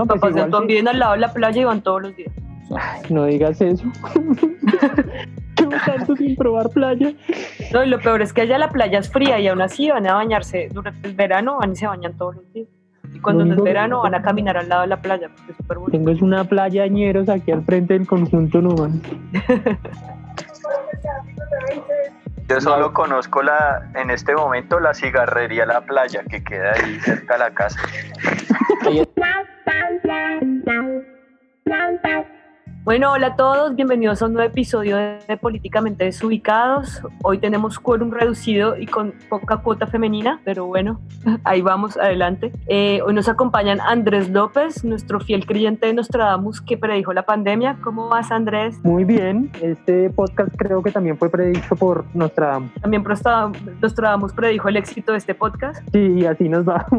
Los pues papás de sí. viven al lado de la playa y van todos los días. Ay, no digas eso. Llevo tanto sin probar playa. No, y lo peor es que allá la playa es fría y aún así van a bañarse durante el verano, van y se bañan todos los días. Y cuando no es verano van a caminar al lado de la playa porque es súper bonito. Tengo es una playa ñeros aquí al frente del conjunto Numan. Yo solo conozco la, en este momento la cigarrería La Playa, que queda ahí cerca de la casa. Bye. Bueno, hola a todos, bienvenidos a un nuevo episodio de, Políticamente Desubicados. Hoy tenemos quórum reducido y con poca cuota femenina, pero bueno, ahí vamos, adelante. Eh, hoy nos acompañan Andrés López, nuestro fiel creyente de Nostradamus que predijo la pandemia. ¿Cómo vas, Andrés? Muy bien, este podcast creo que también fue predicho por Nostradamus. También Nostradamus predijo el éxito de este podcast. Sí, y así nos va.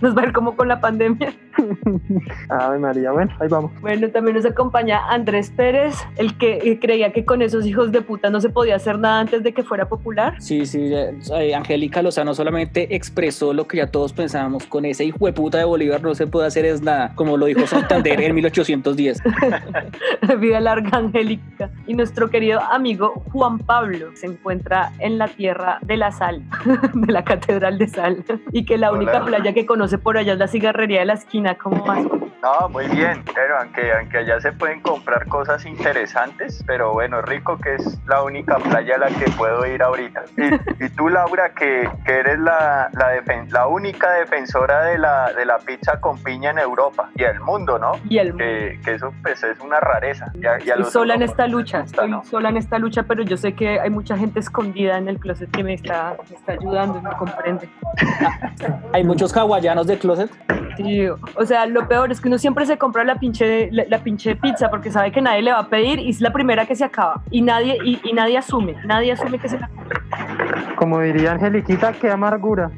Nos va a ir como con la pandemia. Ave María, bueno, ahí vamos. Bueno, también nos acompaña Andrés Pérez, el que creía que con esos hijos de puta no se podía hacer nada antes de que fuera popular. Sí, sí, eh, Angélica Lozano solamente expresó lo que ya todos pensábamos, con ese hijo de puta de Bolívar no se puede hacer es nada, como lo dijo Santander en 1810. Vida larga, Angélica. Y nuestro querido amigo Juan Pablo se encuentra en la tierra de la sal, de la Catedral de Sal, y que la única Hola. playa que conoce por allá es la cigarrería de la esquina. ¿Cómo vas? No, muy bien, pero aunque, aunque allá se pueden comprar cosas interesantes, pero bueno, rico que es la única playa a la que puedo ir ahorita. Y, y tú, Laura, que, que eres la, la, defen- la única defensora de la, de la pizza con piña en Europa y el mundo, ¿no? Y el Que, que eso pues es una rareza. Y a- y a sola en esta lucha, gusta, estoy ¿no? sola en esta lucha, pero yo sé que hay mucha gente escondida en el closet que me está, me está ayudando y me comprende. Hay muchos hawaianos de closet. Sí, o sea, lo peor es que uno siempre se compra la pinche, la, la pinche pizza porque sabe que nadie le va a pedir y es la primera que se acaba. Y nadie, y, y nadie asume, nadie asume que se la Como diría Angeliquita, qué amargura.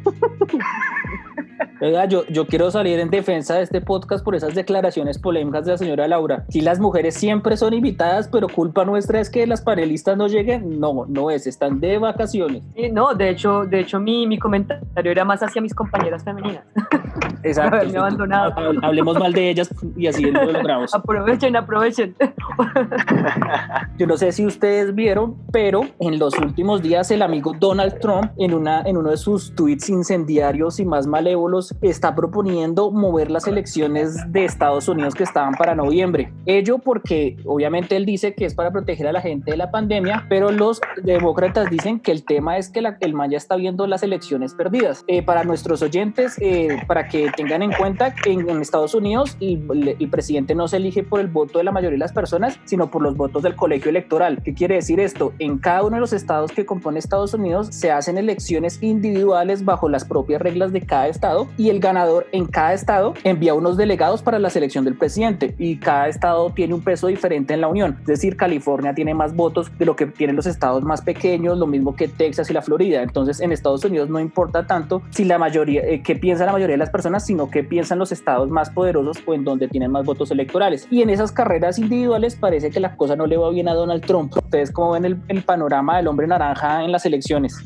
Oiga, yo, yo quiero salir en defensa de este podcast por esas declaraciones polémicas de la señora Laura. Si las mujeres siempre son invitadas, pero culpa nuestra es que las panelistas no lleguen. No, no es, están de vacaciones. Eh, No, de hecho, de hecho mi, mi comentario era más hacia mis compañeras femeninas. Exacto. Haberme abandonado. Hab- Hablemos mal de ellas y así lo logramos. aprovechen, aprovechen. Yo no sé si ustedes vieron, pero en los últimos días el amigo Donald Trump, en, una, en uno de sus tweets incendiarios y más malévolos, está proponiendo mover las elecciones de Estados Unidos que estaban para noviembre. Ello porque obviamente él dice que es para proteger a la gente de la pandemia, pero los demócratas dicen que el tema es que el man ya está viendo las elecciones perdidas. Eh, para nuestros oyentes, eh, para que tengan en cuenta que en, en Estados Unidos el, el presidente no se elige por el voto de la mayoría de las personas, sino por los votos del colegio electoral. ¿Qué quiere decir esto? En cada uno de los estados que compone Estados Unidos se hacen elecciones individuales bajo las propias reglas de cada estado y el ganador en cada estado envía unos delegados para la selección del presidente y cada estado tiene un peso diferente en la unión. Es decir, California tiene más votos de lo que tienen los estados más pequeños, lo mismo que Texas y la Florida. Entonces, en Estados Unidos no importa tanto si la mayoría, eh, qué piensa la mayoría de las personas, sino qué piensan los estados más poderosos o en donde tienen más votos electorales. Y en esas carreras individuales parece que la cosa no le va bien a Donald Trump. ¿Ustedes cómo ven el, el panorama del hombre naranja en las elecciones?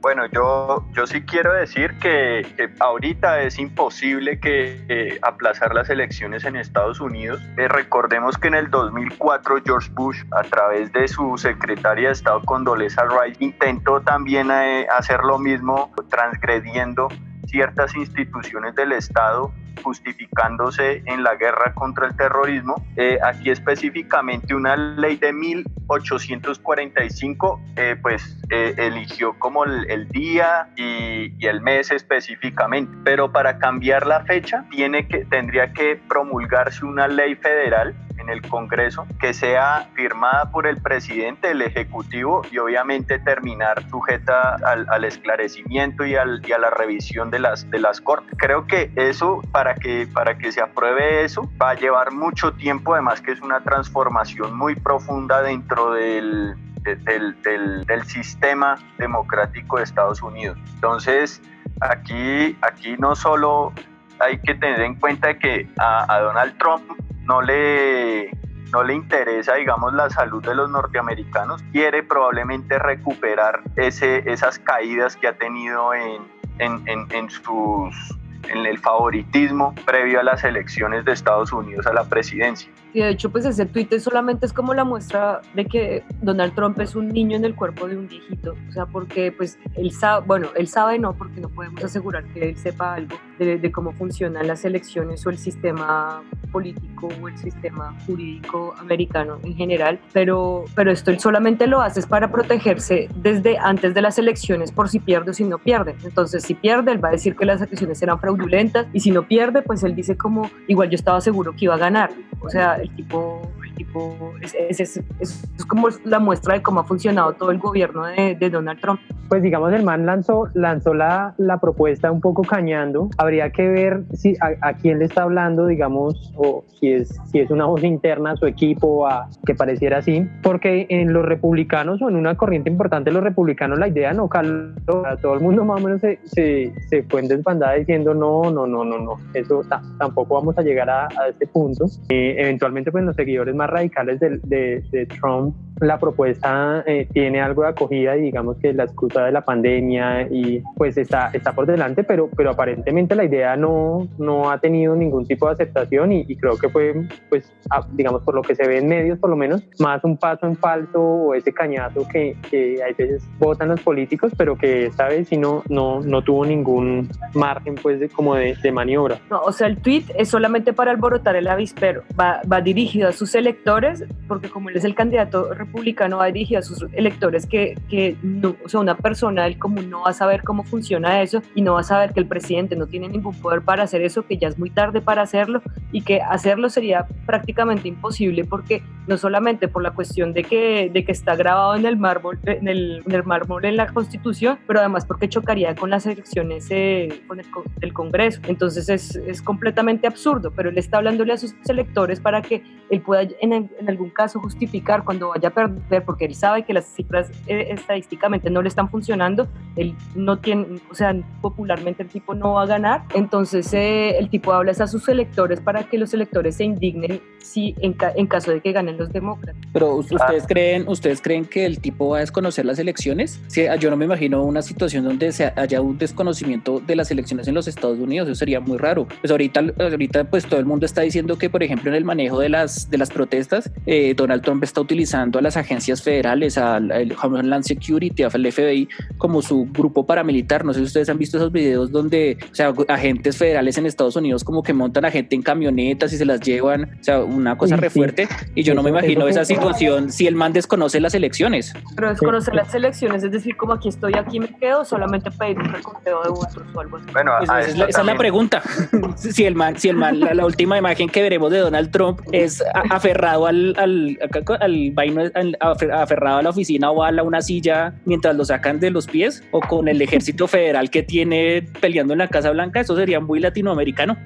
Bueno, yo, yo sí quiero decir que, que ahorita es imposible que eh, aplazar las elecciones en Estados Unidos. Eh, recordemos que en el 2004 George Bush, a través de su secretaria de Estado Condoleezza Rice, intentó también eh, hacer lo mismo, transgrediendo ciertas instituciones del Estado justificándose en la guerra contra el terrorismo. Eh, aquí específicamente una ley de 1845 eh, pues eh, eligió como el, el día y, y, el mes específicamente, pero para cambiar la fecha tiene que, tendría que promulgarse una ley federal en el Congreso que sea firmada por el presidente, el Ejecutivo y obviamente terminar sujeta al, al esclarecimiento y, al, y, a la revisión de las, de las Cortes. Creo que eso, para que, para que se apruebe eso, va a llevar mucho tiempo, además que es una transformación muy profunda dentro del, del, del, del, sistema democrático de Estados Unidos. Entonces, aquí, aquí no solo hay que tener en cuenta que a, a Donald Trump no le, no le interesa, digamos, la salud de los norteamericanos, quiere probablemente recuperar ese, esas caídas que ha tenido en, en, en, en sus en el favoritismo previo a las elecciones de Estados Unidos a la presidencia. Y de hecho, pues ese tuit solamente es como la muestra de que Donald Trump es un niño en el cuerpo de un viejito. O sea, porque pues él sabe, bueno, él sabe no, porque no podemos asegurar que él sepa algo de, cómo funcionan las elecciones o el sistema político o el sistema jurídico americano en general, pero, pero esto él solamente lo hace para protegerse desde antes de las elecciones por si pierde o si no pierde. Entonces, si pierde, él va a decir que las elecciones eran fraudulentas y si no pierde, pues él dice como, igual yo estaba seguro que iba a ganar. O sea, tipo tipo, es, es, es, como la muestra de cómo ha funcionado todo el gobierno de, de Donald Trump. Pues digamos, el man lanzó, lanzó la, la, propuesta un poco cañando. Habría que ver si a, quién le está hablando, digamos, o si es, si es una voz interna a su equipo, a, que pareciera así, porque en los republicanos o en una corriente importante de los republicanos la idea no caló. Todo el mundo más o menos se, se, se fue en desbandada diciendo no, no, no, no, no, eso tampoco vamos a llegar a, a este punto. Eh, eventualmente, pues los seguidores más radicales de, de, Trump, la propuesta eh, tiene algo de acogida y digamos que la excusa de la pandemia y pues está, está por delante, pero, pero aparentemente la idea no, no ha tenido ningún tipo de aceptación y, creo que fue, pues, digamos, por lo que se ve en medios por lo menos, más un paso en falso o ese cañazo que, que a veces votan los políticos, pero que esta vez sí no, no, no tuvo ningún margen pues de, como de, de maniobra. No, o sea, el tweet es solamente para alborotar el avispero, va, va dirigido a sus electores electores, porque como él es el candidato republicano, va dirigido a sus electores que, que no, o sea, una persona del común no va a saber cómo funciona eso y no va a saber que el presidente no tiene ningún poder para hacer eso, que ya es muy tarde para hacerlo y que hacerlo sería prácticamente imposible porque no solamente por la cuestión de que, de que está grabado en el mármol, en el, en el mármol en la constitución, pero además porque chocaría con las elecciones eh, con el, del Congreso. Entonces es, es completamente absurdo, pero él está hablándole a sus electores para que él pueda en algún caso justificar cuando vaya a perder, porque él sabe que las cifras eh, estadísticamente no le están funcionando, él no tiene, o sea, popularmente el tipo no va a ganar, entonces eh, el tipo habla a sus electores para que los electores se indignen si en, en caso de que ganen los demócratas. Pero ustedes creen, ustedes creen que el tipo va a desconocer las elecciones? Si, yo no me imagino una situación donde se haya un desconocimiento de las elecciones en los Estados Unidos, eso sería muy raro. Pues ahorita, ahorita pues todo el mundo está diciendo que, por ejemplo, en el manejo de las, de las protestas eh, Donald Trump está utilizando a las agencias federales, al, Homeland Security, al FBI, como su grupo paramilitar. No sé si ustedes han visto esos videos donde, o sea, agentes federales en Estados Unidos como que montan a gente en camionetas y se las llevan, o sea, una cosa re fuerte. Y yo no me imagino esa situación si el man desconoce las elecciones. Pero desconocer las elecciones, es decir, como aquí estoy, aquí me quedo, solamente pedir un reconteo de votos o algo así. Bueno, esa, es la, esa es la, pregunta. si el man, si el man, la, la última imagen que veremos de Donald Trump es aferrado al, al, al vaino, aferrado a la oficina o a una silla mientras lo sacan de los pies, o con el ejército federal que tiene peleando en la Casa Blanca, eso sería muy latinoamericano.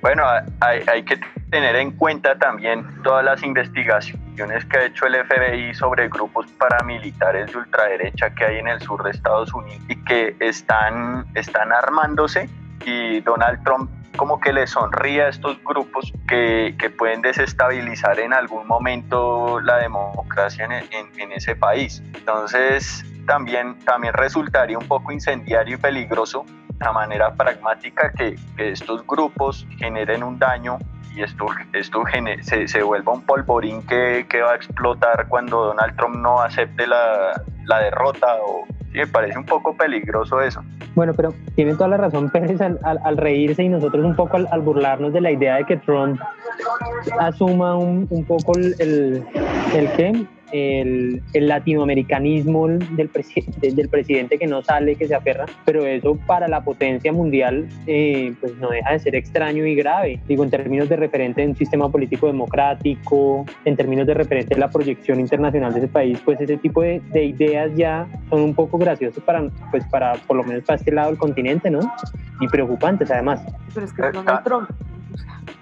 Bueno, hay, hay que tener en cuenta también todas las investigaciones que ha hecho el FBI sobre grupos paramilitares de ultraderecha que hay en el sur de Estados Unidos y que están, están armándose y Donald Trump como que le sonríe a estos grupos que, que pueden desestabilizar en algún momento la democracia en, en, ese país. Entonces, también, también resultaría un poco incendiario y peligroso la manera pragmática que, que estos grupos generen un daño y esto, esto se, se, vuelva un polvorín que, que, va a explotar cuando Donald Trump no acepte la, la derrota o, me parece un poco peligroso eso. Bueno, pero tienen toda la razón Pérez al, al, reírse y nosotros un poco al, burlarnos de la idea de que Trump asuma un, un poco el, el, el el, el latinoamericanismo del, presidente, del presidente que no sale, que se aferra, pero eso para la potencia mundial eh, pues no deja de ser extraño y grave. Digo, en términos de referente de un sistema político democrático, en términos de referente de la proyección internacional de ese país, pues ese tipo de, de ideas ya son un poco graciosas para, pues para, por lo menos para este lado del continente, ¿no? Y preocupantes además. Pero es que Donald Trump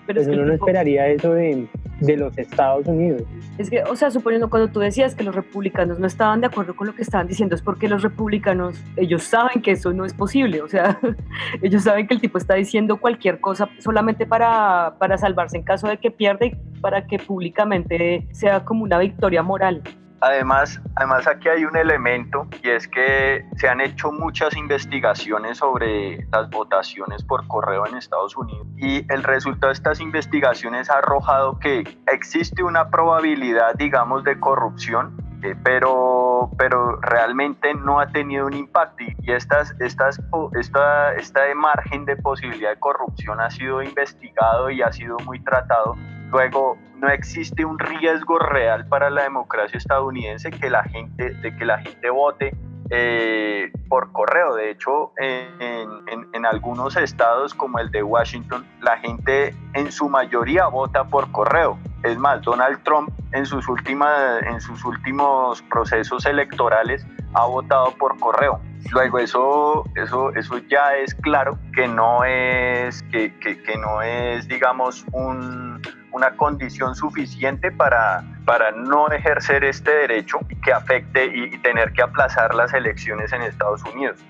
pero es que uno no esperaría eso de, de, los Estados Unidos. Es que, o sea, suponiendo cuando tú decías que los republicanos no estaban de acuerdo con lo que estaban diciendo, es porque los republicanos, ellos saben que eso no es posible, o sea, ellos saben que el tipo está diciendo cualquier cosa solamente para, para salvarse en caso de que pierda y para que públicamente sea como una victoria moral. Además, además aquí hay un elemento y es que se han hecho muchas investigaciones sobre las votaciones por correo en Estados Unidos y el resultado de estas investigaciones ha arrojado que existe una probabilidad, digamos, de corrupción eh, pero, pero realmente no ha tenido un impacto y estas, estas, esta, este margen de posibilidad de corrupción ha sido investigado y ha sido muy tratado. Luego, no existe un riesgo real para la democracia estadounidense que la gente, de que la gente vote eh, por correo. De hecho, en, en, algunos estados como el de Washington, la gente en su mayoría vota por correo. Es más, Donald Trump en sus, últimas, en sus últimos procesos electorales ha votado por correo. Luego eso, eso, eso ya es claro que no es, que, que, que no es digamos, un, una condición suficiente para, para no ejercer este derecho que afecte y, tener que aplazar las elecciones en Estados Unidos.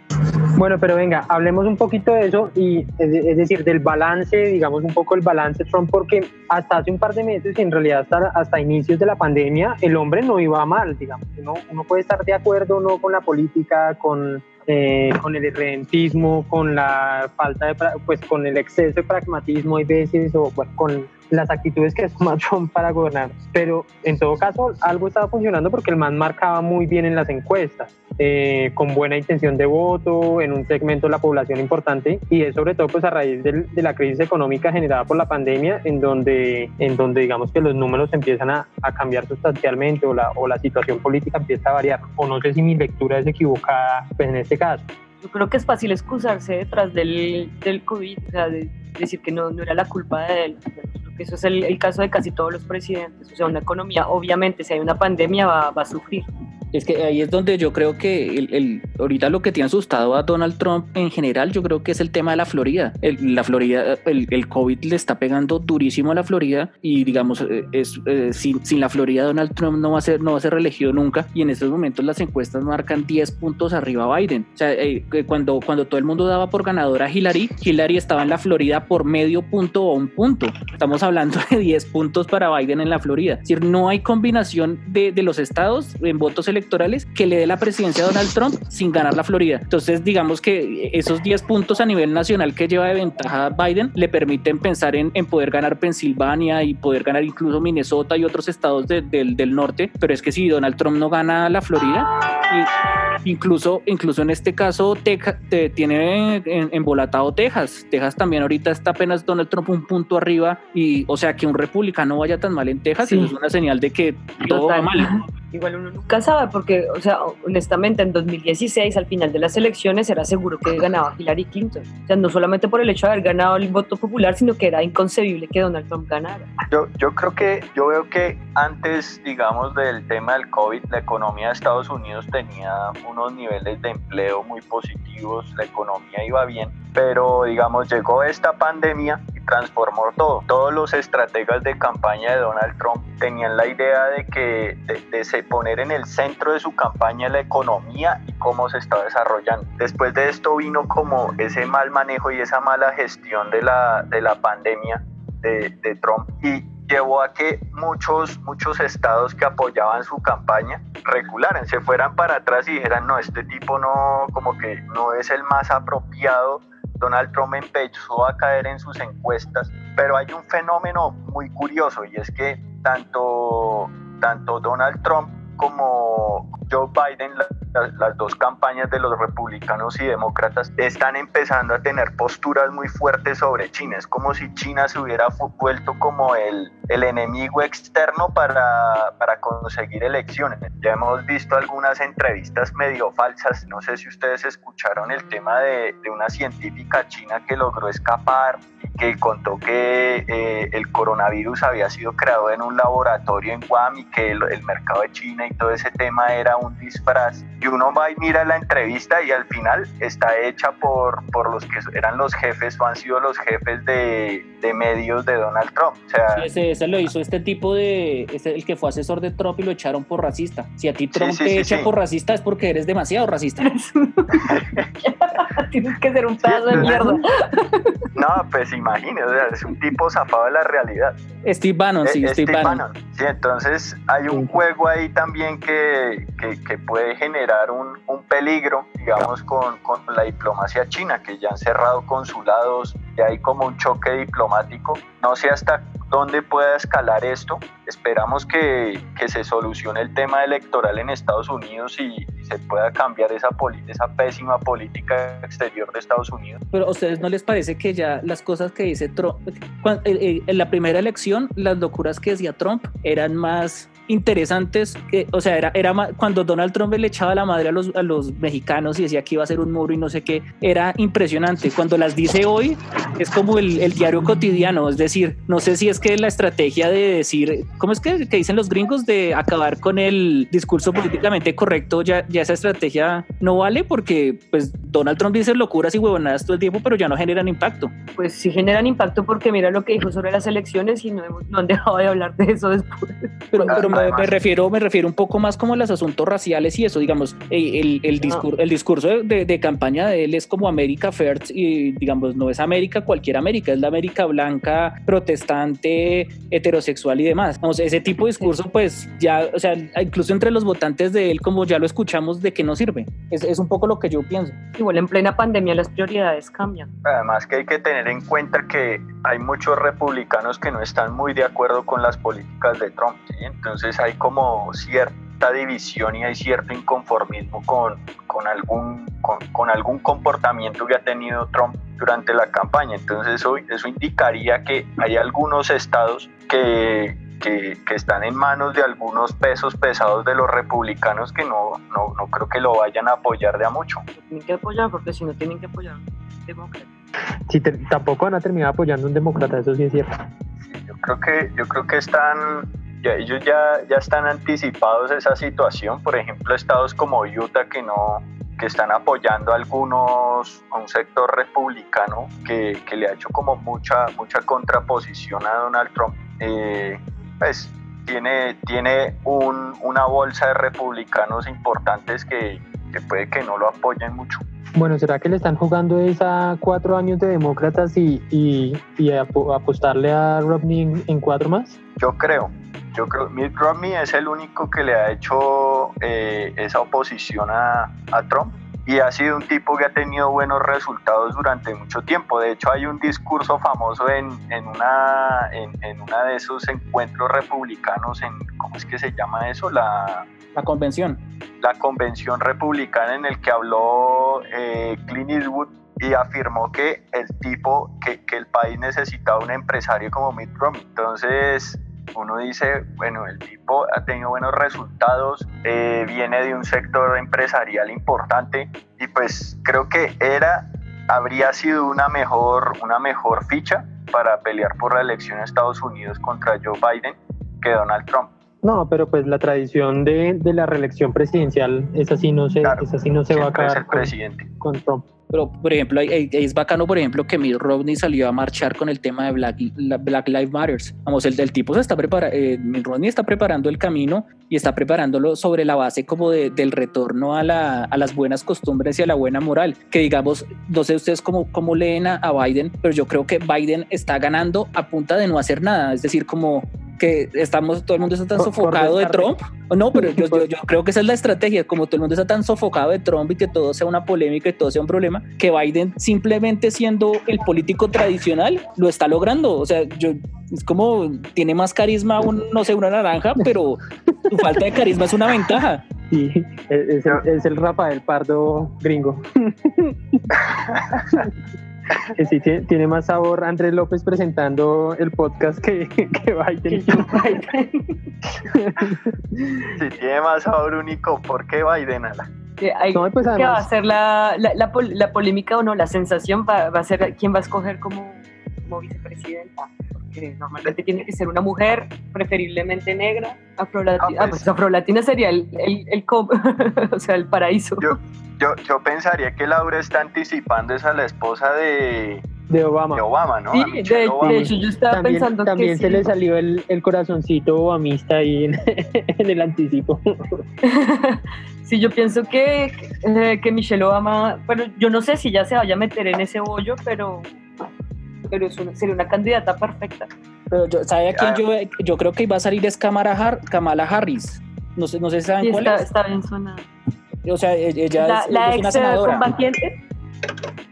Bueno, pero venga, hablemos un poquito de eso y es decir, del balance, digamos un poco el balance Trump, porque hasta hace un par de meses, y en realidad hasta, hasta inicios de la pandemia, el hombre no iba mal, digamos. Uno, uno puede estar de acuerdo o no con la política, con, eh, con el irredentismo, con la falta de, pues con el exceso de pragmatismo hay veces, o con las actitudes que toma Trump para gobernar. Pero en todo caso, algo estaba funcionando porque el man marcaba muy bien en las encuestas, eh, con buena intención de voto, en un segmento de la población importante, y es sobre todo pues a raíz de, la crisis económica generada por la pandemia, en donde, en donde digamos que los números empiezan a, a cambiar sustancialmente o la, o la situación política empieza a variar. O no sé si mi lectura es equivocada pues, en este caso. Yo creo que es fácil excusarse detrás del, del COVID, o sea, de decir que no, no era la culpa de él. Eso es el, caso de casi todos los presidentes. O sea, una economía, obviamente, si hay una pandemia, va, va a sufrir. Es que ahí es donde yo creo que el, ahorita lo que tiene asustado a Donald Trump en general, yo creo que es el tema de la Florida. El, la Florida, el, el, COVID le está pegando durísimo a la Florida y digamos, eh, es, eh, sin, sin, la Florida Donald Trump no va, a ser, no va a ser reelegido nunca y en estos momentos las encuestas marcan 10 puntos arriba a Biden. O sea, eh, cuando, cuando todo el mundo daba por ganadora a Hillary, Hillary estaba en la Florida por medio punto o un punto. Estamos hablando de 10 puntos para Biden en la Florida. Es decir, no hay combinación de, de los estados en votos electorales que le dé la presidencia a Donald Trump sin ganar la Florida. Entonces, digamos que esos 10 puntos a nivel nacional que lleva de ventaja Biden le permiten pensar en, en poder ganar Pensilvania y poder ganar incluso Minnesota y otros estados del, del norte. Pero es que si Donald Trump no gana la Florida, incluso, incluso en este caso, Texas, te, tiene embolatado Texas. Texas también ahorita está apenas Donald Trump un punto arriba y, o sea, que un republicano vaya tan mal en Texas, eso es una señal de que todo va mal. Igual uno nunca sabe, porque, o sea, honestamente, en 2016, al final de las elecciones, era seguro que ganaba Hillary Clinton. O sea, no solamente por el hecho de haber ganado el voto popular, sino que era inconcebible que Donald Trump ganara. Yo, yo creo que, yo veo que antes, digamos, del tema del COVID, la economía de Estados Unidos tenía unos niveles de empleo muy positivos, la economía iba bien, pero, digamos, llegó esta pandemia transformó todo. Todos los estrategas de campaña de Donald Trump tenían la idea de que de, se poner en el centro de su campaña la economía y cómo se está desarrollando. Después de esto vino como ese mal manejo y esa mala gestión de la, de la pandemia de, de Trump y llevó a que muchos, muchos estados que apoyaban su campaña regularan, se fueran para atrás y dijeran, no, este tipo no, como que no es el más apropiado Donald Trump empezó a caer en sus encuestas, pero hay un fenómeno muy curioso y es que tanto, tanto Donald Trump como Joe Biden, las dos campañas de los republicanos y demócratas están empezando a tener posturas muy fuertes sobre China. Es como si China se hubiera vuelto como el, el enemigo externo para, para conseguir elecciones. Ya hemos visto algunas entrevistas medio falsas. No sé si ustedes escucharon el tema de, una científica china que logró escapar que contó que eh, el coronavirus había sido creado en un laboratorio en Guam y que el, el mercado de China y todo ese tema era un disfraz. Y uno va y mira la entrevista y al final está hecha por, por los que eran los jefes o han sido los jefes de, de medios de Donald Trump. O sea, ese, ese, lo hizo este tipo de, este, el que fue asesor de Trump y lo echaron por racista. Si a ti Trump te echa por racista es porque eres demasiado racista. Tienes que ser un pedazo de mierda. No, pues imagine, o sea, es un tipo zafado de la realidad. Steve Bannon, sí, Eh, Steve, Bannon. Sí, entonces hay un juego ahí también que, que, que puede generar un, un peligro, digamos, con, con la diplomacia china, que ya han cerrado consulados, ya hay como un choque diplomático. No sé hasta dónde pueda escalar esto. Esperamos que, que se solucione el tema electoral en Estados Unidos y, y se pueda cambiar esa, esa pésima política exterior de Estados Unidos. Pero a ustedes no les parece que ya las cosas que dice Trump, eh, eh, en la primera elección, las locuras que decía Trump eran más interesantes, que, o sea, era, era cuando Donald Trump le echaba la madre a los, a los mexicanos y decía que iba a ser un muro y no sé qué, era impresionante. Cuando las dice hoy, es como el, el diario cotidiano, es decir, no sé si es que la estrategia de decir, ¿cómo es que, que dicen los gringos de acabar con el discurso políticamente correcto? Ya, ya esa estrategia no vale porque pues Donald Trump dice locuras y huevonadas todo el tiempo, pero ya no generan impacto. Pues sí generan impacto porque mira lo que dijo sobre las elecciones y no, hemos- no han dejado de hablar de eso después. Pero, pero me, además- me refiero, me refiero un poco más como a los asuntos raciales y eso, digamos, el, el, discur- el discurso de, de campaña de él es como América First y digamos, no es América cualquier América, es la América blanca, protestante, heterosexual y demás. Vamos, ese tipo de discurso pues ya, o sea, incluso entre los votantes de él, como ya lo escuchamos, de que no sirve. Es, es un poco lo que yo pienso. Igual en plena pandemia las prioridades cambian. Además que hay que tener en cuenta que hay muchos republicanos que no están muy de acuerdo con las políticas de Trump. ¿sí? Entonces hay como cierta división y hay cierto inconformismo con, con, algún, con, con algún comportamiento que ha tenido Trump durante la campaña. Entonces eso, eso indicaría que hay algunos estados que, que, que están en manos de algunos pesos pesados de los republicanos que no, no, no creo que lo vayan a apoyar de a mucho. Tienen que apoyar porque si no tienen que apoyar demócratas. Sí, te- tampoco van a terminar apoyando a un demócrata, eso sí es cierto. Yo creo que, yo creo que están, ellos ya, ya están anticipados esa situación. Por ejemplo, estados como Utah que no que están apoyando a algunos, a un sector republicano que, que le ha hecho como mucha, mucha contraposición a Donald Trump. Eh, pues tiene, tiene un, una bolsa de republicanos importantes que, que puede que no lo apoyen mucho. Bueno, ¿será que le están jugando esa cuatro años de demócratas y, y, y apo- apostarle a Romney en, en cuatro más? Yo creo, yo creo, Mitt Romney es el único que le ha hecho eh, esa oposición a, a Trump y ha sido un tipo que ha tenido buenos resultados durante mucho tiempo. De hecho, hay un discurso famoso en, en una, en, en una de esos encuentros republicanos, en, ¿cómo es que se llama eso? La, La convención. la convención republicana en el que habló eh, Clint Eastwood y afirmó que el tipo, que, que el país necesitaba un empresario como Mitt Romney. Entonces uno dice, bueno, el tipo ha tenido buenos resultados, eh, viene de un sector empresarial importante y pues creo que era, habría sido una mejor, una mejor ficha para pelear por la elección en Estados Unidos contra Joe Biden que Donald Trump. No, pero pues la tradición de, de la reelección presidencial, esa sí no se, Claro, esa sí no se va a acabar con, presidente. con Trump. Pero, por ejemplo, es bacano, por ejemplo, que Mitt Romney salió a marchar con el tema de Black, la- Black Lives Matters. Vamos, el, el tipo se está preparando, Mitt Romney está preparando el camino y está preparándolo sobre la base como de- del retorno a, la, a las buenas costumbres y a la buena moral. Que digamos, no sé ustedes cómo, cómo leen a, a Biden, pero yo creo que Biden está ganando a punta de no hacer nada. Es decir, como que estamos, todo el mundo está tan Por- por sofocado de. Trump. No, pero yo, yo, yo creo que esa es la estrategia, como todo el mundo está tan sofocado de Trump y que todo sea una polémica y todo sea un problema, que Biden simplemente siendo el político tradicional lo está logrando. O sea, yo es como tiene más carisma un, no sé, una naranja, pero su falta de carisma es una ventaja. Sí, es, es el, es el Rafael Pardo gringo. Que sí, tiene, tiene más sabor Andrés López presentando el podcast que, que Biden. Si tiene más sabor único, ¿por qué Biden? Ala? Hay- No, pues que va a ser la, la, la pol- la polémica o no, la sensación va, va a ser quién va a escoger como, como vicepresidenta. Porque normalmente tiene que ser una mujer, preferiblemente negra, afrolatina. Ah, Ah, pues. pues afrolatina sería el, el, el com- o sea, el paraíso. Yo, yo, yo pensaría que Laura está anticipando es a la esposa de, de Obama. de Obama, ¿no? sí, de, Obama. de hecho yo estaba También, pensando también que se sí. le salió el, el corazoncito obamista ahí en, en el anticipo. sí, yo pienso que, eh, que Michelle Obama, bueno, yo no sé si ya se vaya a meter en ese bollo, pero pero sería una candidata perfecta. Pero yo, ¿sabe a quién yo, yo creo que iba a salir es Kamala, Kamala Harris? No sé, no sé si saben cuál está, es. Está bien sonada. O sea, e-, ella la, es, la es una ex senadora. combatiente.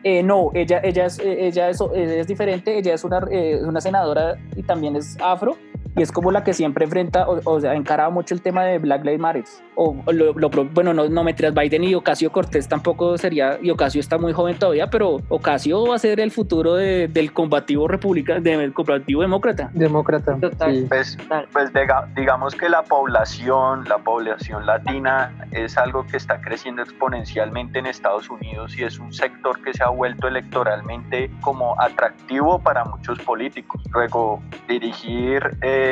Eh, no, ella, ella, es, eh, ella, es, ella es diferente, ella es una, eh, una senadora y también es afro y es como la que siempre enfrenta, o, o sea, encaraba mucho el tema de Black Lives Matter. O, o lo, lo, bueno, no, no mentiras, Biden y Ocasio Cortés tampoco sería, y Ocasio está muy joven todavía, pero Ocasio va a ser el futuro de, del combativo republicano, del combativo demócrata. Demócrata. Total. sí. Pues, pues diga- digamos que la población, la población latina es algo que está creciendo exponencialmente en Estados Unidos y es un sector que se ha vuelto electoralmente como atractivo para muchos políticos. Luego, dirigir eh,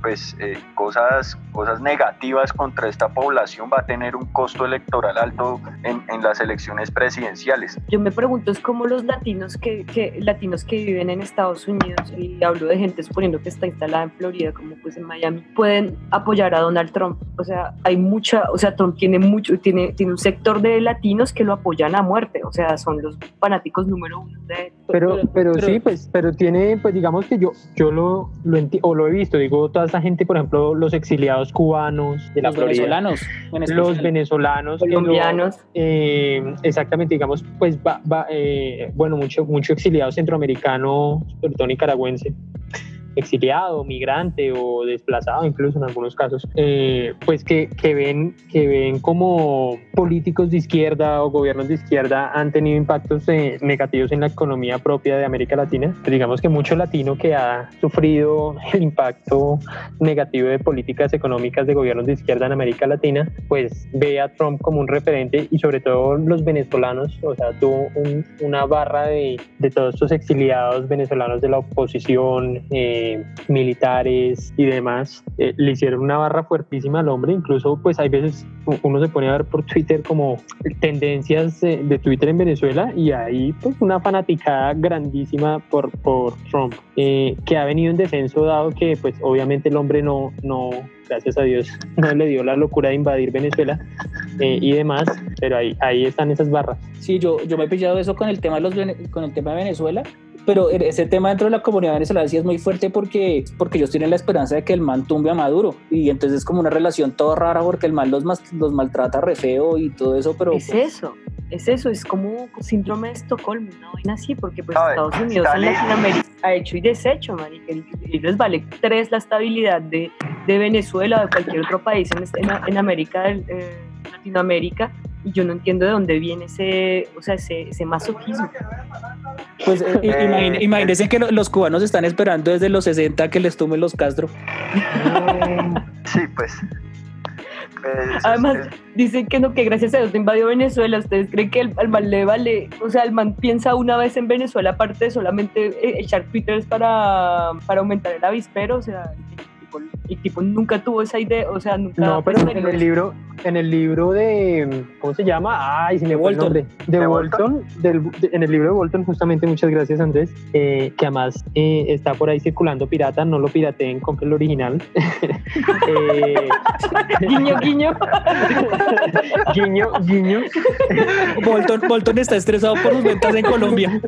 pues eh, cosas, cosas negativas contra esta población va a tener un costo electoral alto en, en las elecciones presidenciales. Yo me pregunto es cómo los latinos que, que latinos que viven en Estados Unidos y hablo de gente suponiendo que está instalada en Florida como pues en Miami pueden apoyar a Donald Trump. O sea, hay mucha, o sea, Trump tiene mucho tiene tiene un sector de latinos que lo apoyan a muerte, o sea, son los fanáticos número uno de Pero, pero, pero- sí, pues, pero tiene, pues digamos que yo, yo lo, lo enti- o lo he visto, digo, toda esa gente, por ejemplo, los exiliados cubanos de la Los Florida, venezolanos. en los venezolanos, colombianos. eh, exactamente, digamos, pues, va, va, eh, bueno, mucho, mucho exiliado centroamericano, sobre todo nicaragüense, exiliado, migrante o desplazado incluso en algunos casos, eh, pues que, que ven, que ven como políticos de izquierda o gobiernos de izquierda han tenido impactos eh, negativos en la economía propia de América Latina. Digamos que mucho latino que ha sufrido el impacto negativo de políticas económicas de gobiernos de izquierda en América Latina, pues ve a Trump como un referente y sobre todo los venezolanos, o sea, tuvo un- una barra de, de todos estos exiliados venezolanos de la oposición, eh, militares y demás, eh, le hicieron una barra fuertísima al hombre, incluso pues hay veces uno se pone a ver por Twitter como tendencias eh, de Twitter en Venezuela y hay pues una fanaticada grandísima por, por Trump, eh, que ha venido en descenso dado que pues obviamente el hombre no, no, gracias a Dios, no le dio la locura de invadir Venezuela y demás, pero ahí, ahí están esas barras. Sí, yo, yo me he pillado eso con el tema de los con el tema de Venezuela, pero e, ese tema dentro de la comunidad venezolana sí es muy fuerte porque, porque ellos tienen la esperanza de que el man tumbe a Maduro y entonces es como una relación toda rara porque el man los, mas- los maltrata re feo y todo eso, pero Es eso, es eso, es como síndrome de Estocolmo, una vaina así, porque pues ver, Estados Unidos en. Latinoamérica ha hecho y deshecho, marica, y y les vale tres la estabilidad de, de Venezuela o de cualquier otro país en, este- en, en América, eh, Latinoamérica, y yo no entiendo de dónde viene ese, o sea, ese, ese masoquismo. pues eh, Eh, imagine- imagínense que lo- los cubanos están esperando desde los 60 que les tumben los Castro. Sí, pues. pues, Además, es- dicen que no, que gracias a Dios no invadió Venezuela. ¿Ustedes creen que el, al man le vale? O sea, el man piensa una vez en Venezuela, aparte de solamente eh, echar twitters para, para aumentar el avispero. O sea, tipo, el tipo nunca tuvo esa idea. O sea, nunca. No, pero en el libro, en el libro de, ¿cómo se llama? Ay, se me Bolton. nombre. De, ¿De Bolton, del- de- en el libro de Bolton, justamente, muchas gracias Andrés, eh, que además eh, está por ahí circulando pirata, no lo pirateen, compre el original. Eh, Guiño, guiño. guiño, guiño. Bolton, Bolton está estresado por sus ventas en Colombia.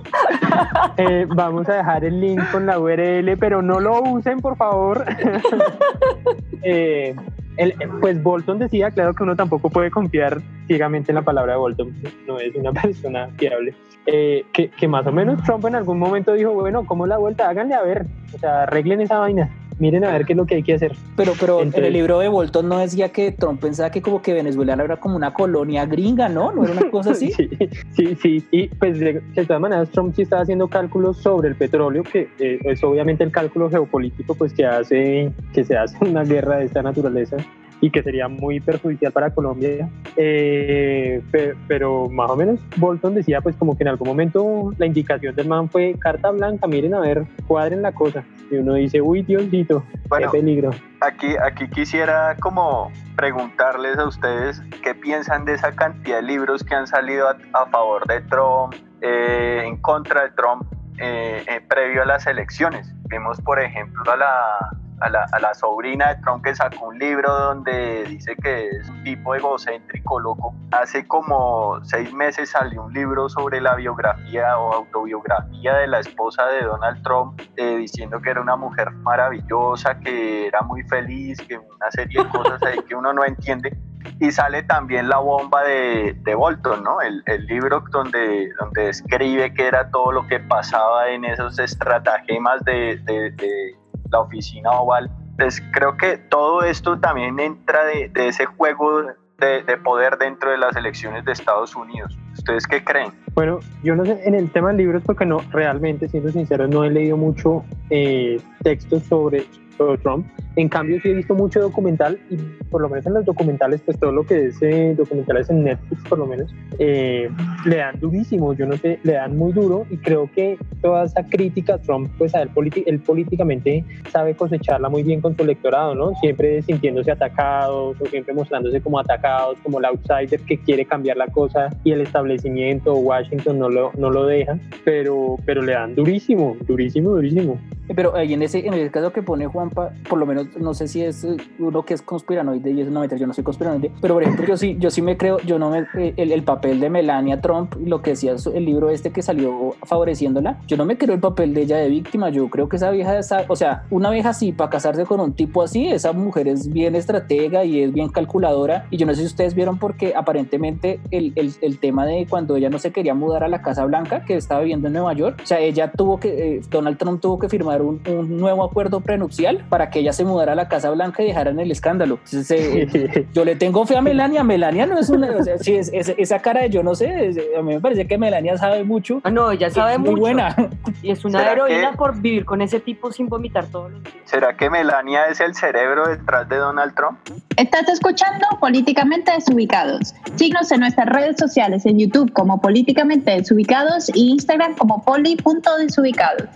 Eh, vamos a dejar el link con la URL, pero no lo usen, por favor. Eh, el- pues Bolton decía, claro que uno tampoco puede confiar ciegamente en la palabra de Bolton, no es una persona fiable. Eh, que, más o menos Trump en algún momento dijo, bueno, ¿cómo la vuelta? Háganle a ver, o sea, arreglen esa vaina, miren a ver qué es lo que hay que hacer. Pero, pero en el libro de Bolton no decía que Trump pensaba que como que Venezuela era como una colonia gringa, ¿no? ¿No era una cosa así? Sí, sí, sí. Y pues de, de todas maneras Trump sí estaba haciendo cálculos sobre el petróleo, que eh, es obviamente el cálculo geopolítico pues que hace que se hace una guerra de esta naturaleza y que sería muy perjudicial para Colombia. Eh, pe- pero, más o menos Bolton decía pues como que en algún momento la indicación del man fue carta blanca, miren a ver, cuadren la cosa. Y uno dice, uy Diosito, Bueno, qué peligro. aquí, aquí quisiera como preguntarles a ustedes qué piensan de esa cantidad de libros que han salido a, a favor de Trump, eh, en contra de Trump, eh, eh, previo a las elecciones. Vimos, por ejemplo, a la, a la, a la sobrina de Trump que sacó un libro donde dice que es un tipo egocéntrico, loco. Hace como seis meses salió un libro sobre la biografía o autobiografía de la esposa de Donald Trump, eh, diciendo que era una mujer maravillosa, que era muy feliz, que una serie de cosas ahí que uno no entiende. Y sale también la bomba de, de Bolton, ¿no? El, el, libro donde, donde describe que era todo lo que pasaba en esos estratagemas de, de, de la oficina oval. Pues creo que todo esto también entra de, de ese juego de, de, poder dentro de las elecciones de Estados Unidos. ¿Ustedes qué creen? Bueno, yo no sé, en el tema de libros, porque no, realmente, siendo sincero, no he leído mucho eh, textos sobre, sobre Trump. En cambio, sí he visto mucho documental y por lo menos en los documentales, pues todo lo que es eh, documentales en Netflix, por lo menos, eh, le dan durísimo, yo no sé, le dan muy duro y creo que toda esa crítica a Trump, pues a él, él políticamente sabe cosecharla muy bien con su electorado, ¿no? Siempre sintiéndose atacados o siempre mostrándose como atacados, como el outsider que quiere cambiar la cosa y el establecimiento o Washington no lo, no lo deja, pero, pero le dan durísimo, durísimo, durísimo. Pero ahí en ese, en el caso que pone Por lo menos no sé si es uno que es conspiranoide y es una mentira, yo no soy conspiranoide, pero por ejemplo yo sí, yo sí me creo, yo no me, el, el, papel de Melania Trump, lo que decía el libro este que salió favoreciéndola, yo no me creo el papel de ella de víctima, yo creo que esa vieja, esa, o sea, una vieja así para casarse con un tipo así, esa mujer es bien estratega y es bien calculadora y yo no sé si ustedes vieron porque aparentemente el, el, el tema de cuando ella no se quería mudar a la Casa Blanca, que estaba viviendo en Nueva York, o sea, ella tuvo que, eh, Donald Trump tuvo que firmar un, un nuevo acuerdo prenupcial para que ella se mudara a la Casa Blanca y dejaran el escándalo. Entonces, eh, yo le tengo fe a Melania. Melania no es una. O sea, sí, es, es, esa cara de yo no sé. Es, a mí me parece que Melania sabe mucho. Ah, no, ella sabe muy mucho. buena. Y es una heroína que, por vivir con ese tipo sin vomitar todos los días. ¿Será que Melania es el cerebro detrás de Donald Trump? Estás escuchando Políticamente Desubicados. Síguenos en nuestras redes sociales en YouTube como Políticamente Desubicados y Instagram como poli.desubicados.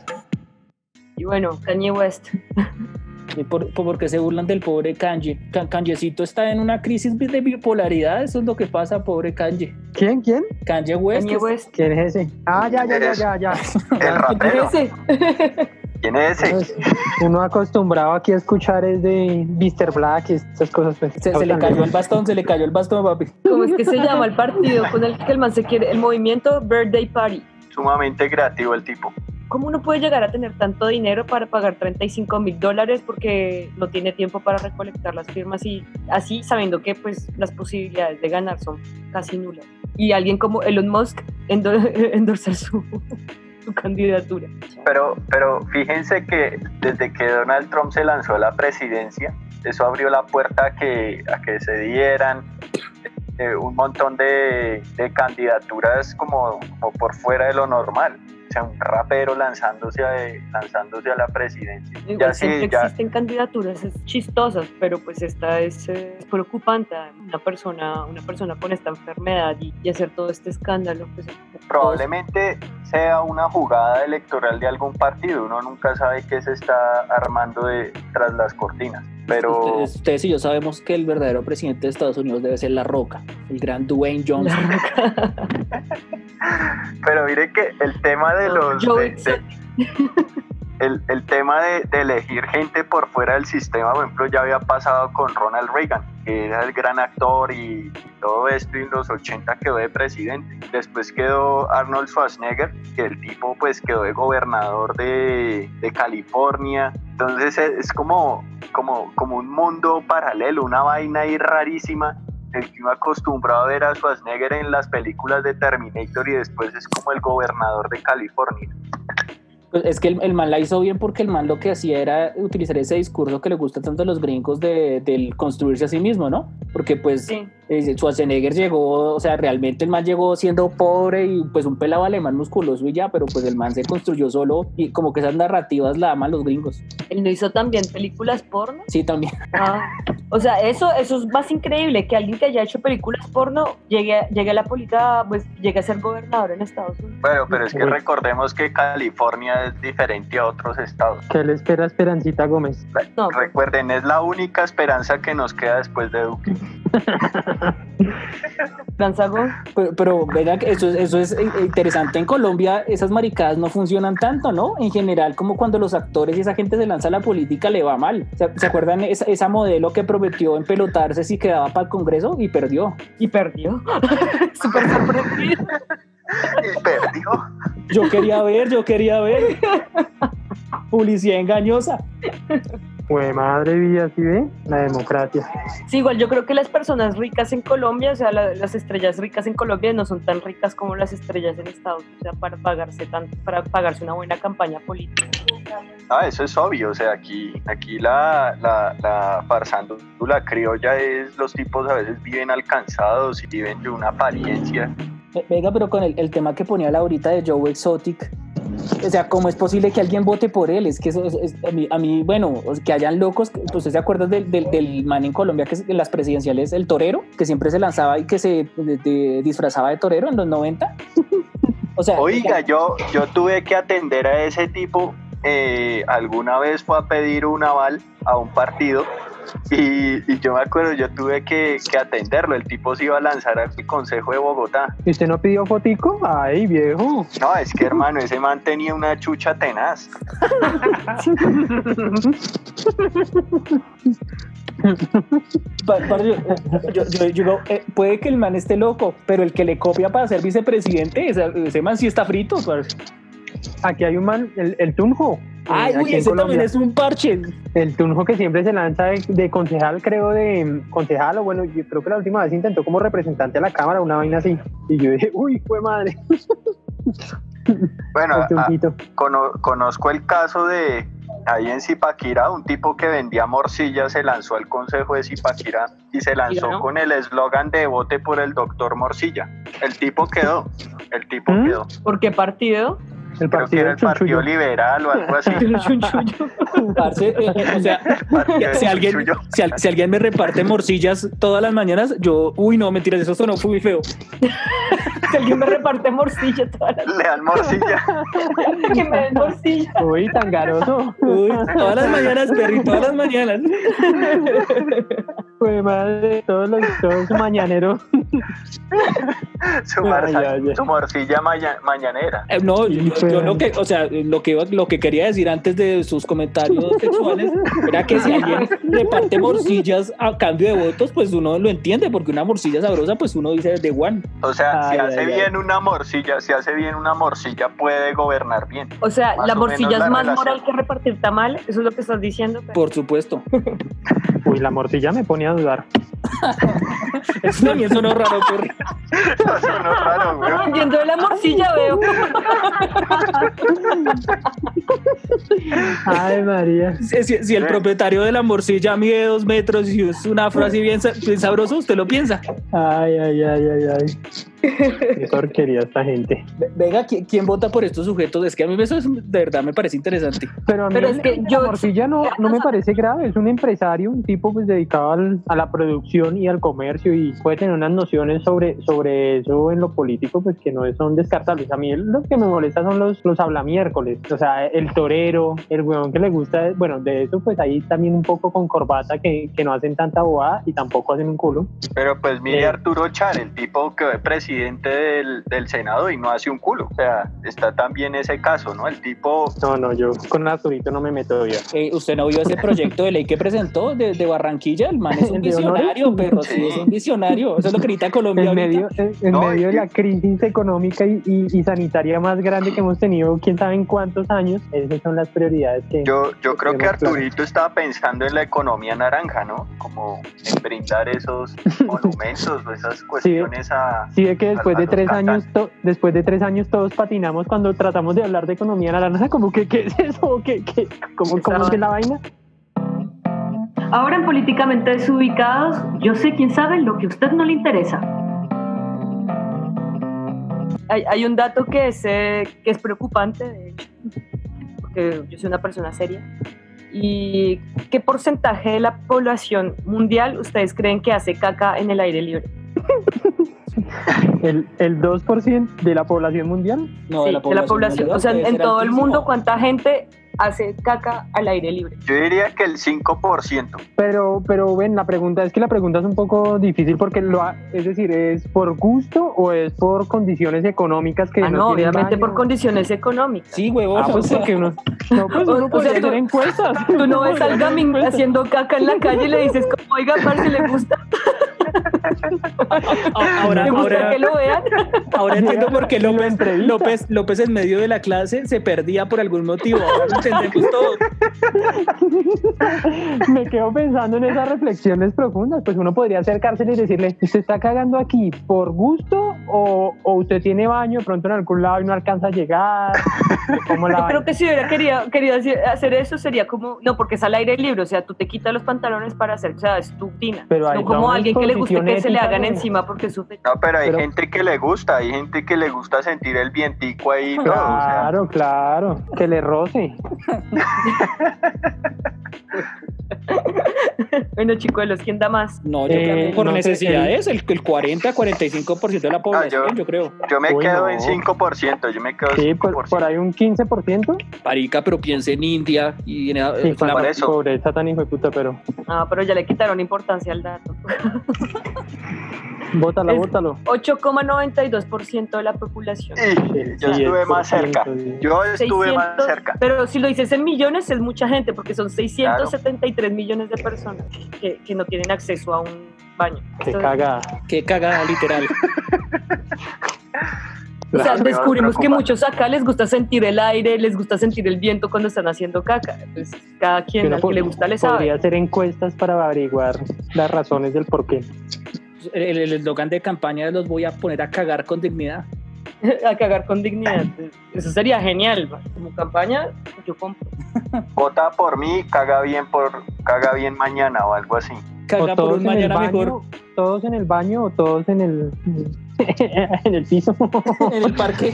Y bueno, Kanye West. Por, por, porque se burlan del pobre Kanye. Kanyecito está en una crisis de bipolaridad, eso es lo que pasa, pobre Kanye. ¿Quién? ¿Quién? Kanye West. Kanye West. ¿Quién es ese? Ah, ya, ya, ya, ya, ya. El. ¿Quién es ese? ¿Quién es ese? Uno acostumbrado aquí a escuchar es de Mr. Black y estas cosas. Pues, se, se le cayó el bastón, se le cayó el bastón, papi. ¿Cómo es que se llama el partido con el que el man se quiere? El movimiento Birthday Party. Sumamente creativo el tipo. ¿Cómo uno puede llegar a tener tanto dinero para pagar 35 mil dólares porque no tiene tiempo para recolectar las firmas y así sabiendo que pues las posibilidades de ganar son casi nulas? Y alguien como Elon Musk endorsar su, su candidatura. Pero, pero fíjense que desde que Donald Trump se lanzó a la presidencia, eso abrió la puerta a que, a que se dieran eh, un montón de, de candidaturas como, como por fuera de lo normal sea, un rapero lanzándose a, lanzándose a la presidencia. Igual ya siempre sí, ya... existen candidaturas chistosas, pero pues esta es, es, preocupante. Una persona, una persona con esta enfermedad y, y hacer todo este escándalo. Pues, Probablemente sea una jugada electoral de algún partido. Uno nunca sabe qué se está armando de, tras las cortinas. Pero... Ustedes, ustedes, y yo sabemos que el verdadero presidente de Estados Unidos debe ser La Roca, el gran Dwayne Johnson. Pero mire que el tema de los... De, de, el, el, tema de, de, elegir gente por fuera del sistema, por ejemplo, ya había pasado con Ronald Reagan, que era el gran actor y todo esto, y en los 80 quedó de presidente. Después quedó Arnold Schwarzenegger, que el tipo pues quedó de gobernador de, de California. Entonces es como, como, como un mundo paralelo, una vaina ahí rarísima el que uno acostumbrado a ver a Schwarzenegger en las películas de Terminator y después es como el gobernador de California. Pues es que el, el, man la hizo bien porque el man lo que hacía era utilizar ese discurso que le gusta tanto a los gringos de, del construirse a sí mismo, ¿no? Porque pues sí. Eh, Schwarzenegger llegó, o sea, realmente el man llegó siendo pobre y pues un pelado alemán musculoso y ya, pero pues el man se construyó solo y como que esas narrativas la aman los gringos. ¿Él no hizo también películas porno? Sí, también. Ah, o sea, eso, eso es más increíble, que alguien que haya hecho películas porno llegue, llegue a la política, pues llegue a ser gobernador en Estados Unidos. Bueno, pero es que recordemos que California es diferente a otros estados. ¿Qué le espera Esperancita Gómez? No, Recuerden, es la única esperanza que nos queda después de Duque. Lanzagón. Pero, pero venga, que eso, es- eso es interesante. En Colombia esas maricadas no funcionan tanto, ¿no? En general, como cuando los actores y esa gente se lanza a la política, le va mal. ¿Se, se acuerdan esa, esa modelo que prometió empelotarse si quedaba para el Congreso y perdió? Y perdió. Súper sorprendido. Y perdió. Yo quería ver, yo quería ver. Publicidad engañosa. Pues madre mía, ¿sí ve? La democracia. Sí, igual yo creo que las personas ricas en Colombia, o sea, la- las estrellas ricas en Colombia no son tan ricas como las estrellas en Estados Unidos, o sea, para pagarse tanto, para pagarse una buena campaña política. Ah, eso es obvio, o sea, aquí, aquí la, la, la farsándula criolla es, los tipos a veces viven alcanzados y viven de una apariencia. Ve- Venga, pero con el, el tema que ponía Laurita de Joe Exotic, o sea, ¿cómo es posible que alguien vote por él? Es que eso es, es- a, mí, a mí, bueno, que hayan locos, pues ¿usted se acuerda del, del, del man en Colombia que es en las presidenciales, el torero, que siempre se lanzaba y que se de- de- disfrazaba de torero en los 90? O sea, Oiga, yo, yo tuve que atender a ese tipo, eh, alguna vez fue a pedir un aval a un partido y, y yo me acuerdo, yo tuve que, que atenderlo, el tipo se iba a lanzar al Consejo de Bogotá. ¿Y usted no pidió fotico? Ay, viejo. No, es que hermano, ese man tenía una chucha tenaz. Eh, yo, yo- yo digo, eh, puede que el man esté loco, pero el que le copia para ser vicepresidente, ese, ese man sí está frito. parce. Aquí hay un man, el, el Tunjo. Ay, uy, ese también es un parche. El Tunjo que siempre se lanza de, de concejal, creo, de concejal, o bueno, yo creo que la última vez intentó como representante a la Cámara, una vaina así. Y yo dije, uy, fue madre, Bueno, el a- Tunjito. cono- conozco el caso de ahí en Zipaquirá, un tipo que vendía morcilla se lanzó al consejo de Zipaquirá y se lanzó con el eslogan de vote por el doctor Morcilla. El tipo quedó, el tipo ¿Mm? quedó. ¿Por qué partido? El partido era del el Partido Chunchullo. Liberal o algo así. Parce, eh, o sea, si alguien, si, si alguien me reparte morcillas todas las mañanas, yo, uy, no, mentiras, eso sonó muy feo. Si alguien me reparte morcilla todas las Le dan morcilla. que me den morcilla. Uy, tan garoso. Uy, todas las mañanas, Perry, todas las mañanas. Fue madre, todos los todos mañaneros. Su, marza- ay, ay. su morcilla maña- mañanera. Eh, no, yo, yo lo que, o sea, lo que, lo que quería decir antes de sus comentarios sexuales era que si alguien reparte morcillas a cambio de votos, pues uno lo entiende, porque una morcilla sabrosa, pues uno dice de one. O sea, si hace ay, ay. bien una morcilla, si hace bien una morcilla, puede gobernar bien. O sea, Más la morcilla la es más relación. moral que repartir tamal, eso es lo que estás diciendo. pero- Por supuesto. Uy, la morcilla me pone a dudar. Eso también sonó raro, Perry. Eso sonó raro, la morcilla veo. Ay, María. Si, si- si el propietario de la morcilla mide dos metros y es un afro así bien, bien sabroso, usted lo piensa. Ay, ay, ay, ay, ay. Qué porquería esta gente. Ve- Venga, ¿quién, quién vota por estos sujetos? Es que a mí eso es- de verdad me parece interesante. Pero a mí Pero es que la yo- morcilla no, no me parece grave, es un empresario, un tipo pues dedicado al- a la producción y al comercio y puede tener unas nociones sobre, sobre eso en lo político pues que no son descartables. A mí lo que me molesta son los, los hablamiércoles, o sea, el torero, el weón que le gusta, bueno, de eso pues ahí también un poco con corbata que, que no hacen tanta bobada y tampoco hacen un culo. Pero pues mire Eh. Arturo Char, el tipo que fue presidente del, del Senado y no hace un culo. O sea, está también ese caso, ¿no? El tipo, No, no, yo con Arturito no me meto ya. Eh, ¿Usted no vio ese proyecto de ley que presentó de, de Barranquilla? El man es un visionario, pero sí, Sí. es un visionario. Eso es lo que necesita Colombia. Medio, en, No, medio de la crisis económica y, y- y sanitaria más grande que hemos tenido, quién sabe en cuántos años, esas son las prioridades que... yo, yo creo que. Arturito estaba pensando en la economía naranja, ¿no? Como en brindar esos monumentos o esas cuestiones a... Sí, de que después a- a de tres años, to- después de tres años todos patinamos cuando tratamos de hablar de economía naranja, como que qué es eso, ¿Qué, qué, cómo, cómo es que es la vaina. Ahora en Políticamente Desubicados, yo sé quién sabe lo que a usted no le interesa. Hay, hay un dato que es, eh, que es preocupante, de porque yo soy una persona seria. ¿Y qué porcentaje de la población mundial ustedes creen que hace caca en el aire libre? El, el 2% de la población mundial, No, Sí, de la población. O sea, en, en todo el mundo, ¿cuánta gente hace caca al aire libre? Yo diría que el 5%. Pero, pero ven, la pregunta es que la pregunta es un poco difícil porque lo ha- es decir, ¿es por gusto o es por condiciones económicas que Ah, no, obviamente baño? por condiciones económicas. Sí, huevón. Ah, o pues sea, porque uno, no, pues O- uno o podría sea, tú- hacer encuestas. Tú no ves al hacer encuestas. haciendo caca en la calle y le dices, como, oiga, parce, ¿le gusta? ahora, ¿Le gusta ahora, que lo vean? ahora entiendo por qué López. López, López en medio de la clase se perdía por algún motivo. Ahora entendemos todo. Me quedo pensando en esas reflexiones profundas. Pues uno podría acercársele y decirle, ¿usted está cagando aquí por gusto o, o usted tiene baño de pronto en algún lado y no alcanza a llegar? ¿Cómo la Yo creo que si hubiera querido, querido hacer- eso sería como, no, porque es al aire libre, o sea, tú te quitas los pantalones para hacer, o sea, es tu tina. Pero hay no como alguien que le guste que se le hagan encima porque es No, pero hay Pero- gente que le gusta, hay gente que le gusta sentir el vientico ahí y todo. o sea, Claro, claro, que le roce. Bueno, chicuelos, ¿quién da más? No, yo Eh, creo que por no sé, necesidades, el, el 40-45% de la población, yo- yo creo. yo me Uy, quedo no. en 5%, yo me quedo en Sí, 5%. por, por ahí un 15%. Marica, pero piense en India y en Sí, la- por eso. pobreza tan hijo de puta, pero Ah, pero ya le quitaron importancia al dato. bótalo, Es- bótalo. 8,92% de la población. Y yo estuve es más cerca. Yo estuve más 600, cerca. Pero si lo dices en millones es mucha gente, porque son 673 millones de personas que, que no tienen acceso a un baño. Qué Entonces, cagada. Qué cagada, literal. O sea, descubrimos que muchos acá les gusta sentir el aire, les gusta sentir el viento cuando están haciendo caca. Entonces, cada quien al que le gusta le sabe. Podría hacer encuestas para averiguar las razones del por qué. El el eslogan de campaña es los voy a poner a cagar con dignidad. a cagar con dignidad. Eso sería genial. Como campaña, yo compro. Vota por mí, caga bien por caga bien mañana o algo así. Caga O por un en el mañana baño, mejor Todos en el baño o todos en el, en el piso. en el parque.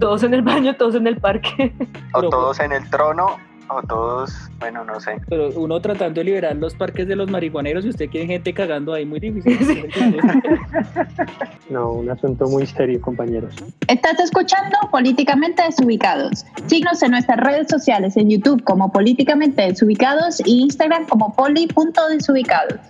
Todos en el baño, todos en el parque. O todos en el trono, o todos, bueno, no sé. Pero uno tratando de liberar los parques de los marihuaneros y usted quiere gente cagando ahí, muy difícil. No, un asunto muy serio, compañeros. Estás escuchando Políticamente Desubicados. Síguenos en nuestras redes sociales en YouTube como Políticamente Desubicados y Instagram como poli.desubicados.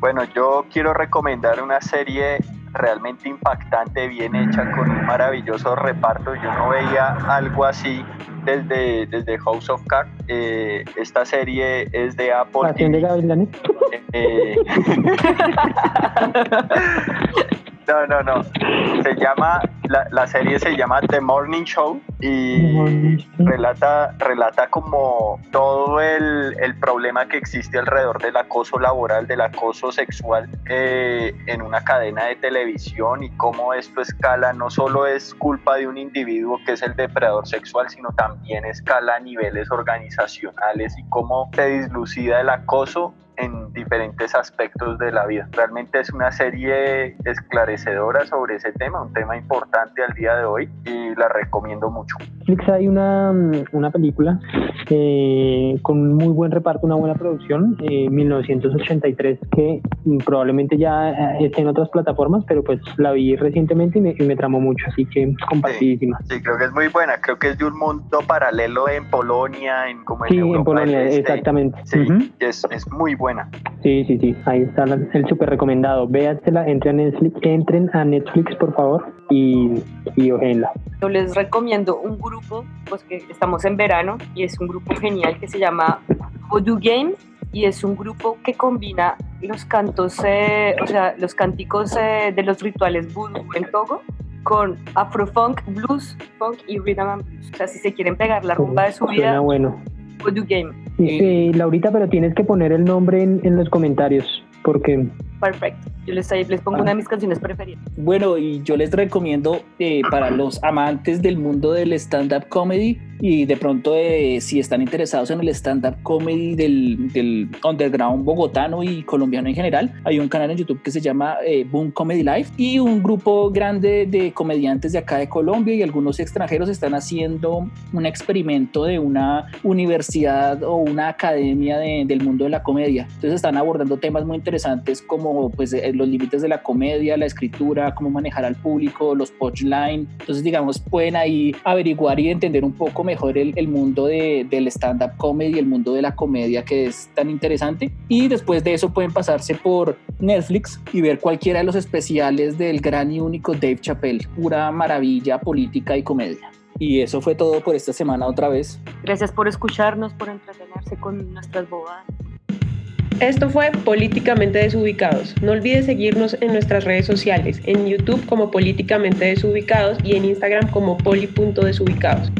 Bueno, yo quiero recomendar una serie realmente impactante, bien hecha, con un maravilloso reparto. Yo no veía algo así desde, desde House of Cards. Eh, esta serie es de Apple Pasión de. Eh, no, no, no. Se llama, la, la serie se llama The Morning Show y relata, relata como todo el, el problema que existe alrededor del acoso laboral, del acoso sexual eh, en una cadena de televisión y cómo esto escala, no solo es culpa de un individuo que es el depredador sexual, sino también escala a niveles organizacionales y cómo se dislucida el acoso en diferentes aspectos de la vida. Realmente es una serie esclarecedora sobre ese tema, un tema importante al día de hoy y la recomiendo mucho. Netflix hay una, mm, una película eh, con muy buen reparto, una buena producción, eh, 1983, que mm, probablemente ya eh, esté en otras plataformas, pero pues la vi recientemente y me, y me tramó mucho, así que compartidísima. Sí, creo que es muy buena, creo que es de un mundo paralelo en Polonia, en como en Sí, Europa en Polonia, Este. exactamente. Sí, Ujú. es, es muy buena. Sí, sí, sí, ahí está el súper recomendado. Véansela, entren a Netflix, entren a Netflix por favor y, y ojenla. Yo les recomiendo un grupo, pues que estamos en verano y es un grupo genial que se llama Voodoo Game y es un grupo que combina los cantos, eh, o sea, los cánticos eh, de los rituales voodoo en Togo con afrofunk, blues, funk y rhythm and blues. O sea, si se quieren pegar la rumba de su vida, bueno. Game. Eh, Laurita, pero tienes que poner el nombre en los comentarios porque Perfecto. Yo les, pongo una de mis canciones preferidas. Bueno, y yo les recomiendo eh, para los amantes del mundo del stand-up comedy y de pronto eh, si están interesados en el stand-up comedy del, underground bogotano y colombiano en general, hay un canal en YouTube que se llama eh, Boom Comedy Life y un grupo grande de comediantes de acá de Colombia y algunos extranjeros están haciendo un experimento de una universidad o una academia de- del mundo de la comedia. Entonces están abordando temas muy interesantes como pues eh, los límites de la comedia, la escritura, cómo manejar al público, los punchline. Entonces digamos pueden ahí averiguar y entender un poco mejor el, el mundo de, del stand-up comedy, el mundo de la comedia que es tan interesante. Y después de eso pueden pasarse por Netflix y ver cualquiera de los especiales del gran y único Dave Chappelle. Pura maravilla política y comedia. Y eso fue todo por esta semana otra vez. Gracias por escucharnos, por entretenerse con nuestras bobadas. Esto fue Políticamente Desubicados. No olvides seguirnos en nuestras redes sociales, en YouTube como Políticamente Desubicados y en Instagram como poli.desubicados.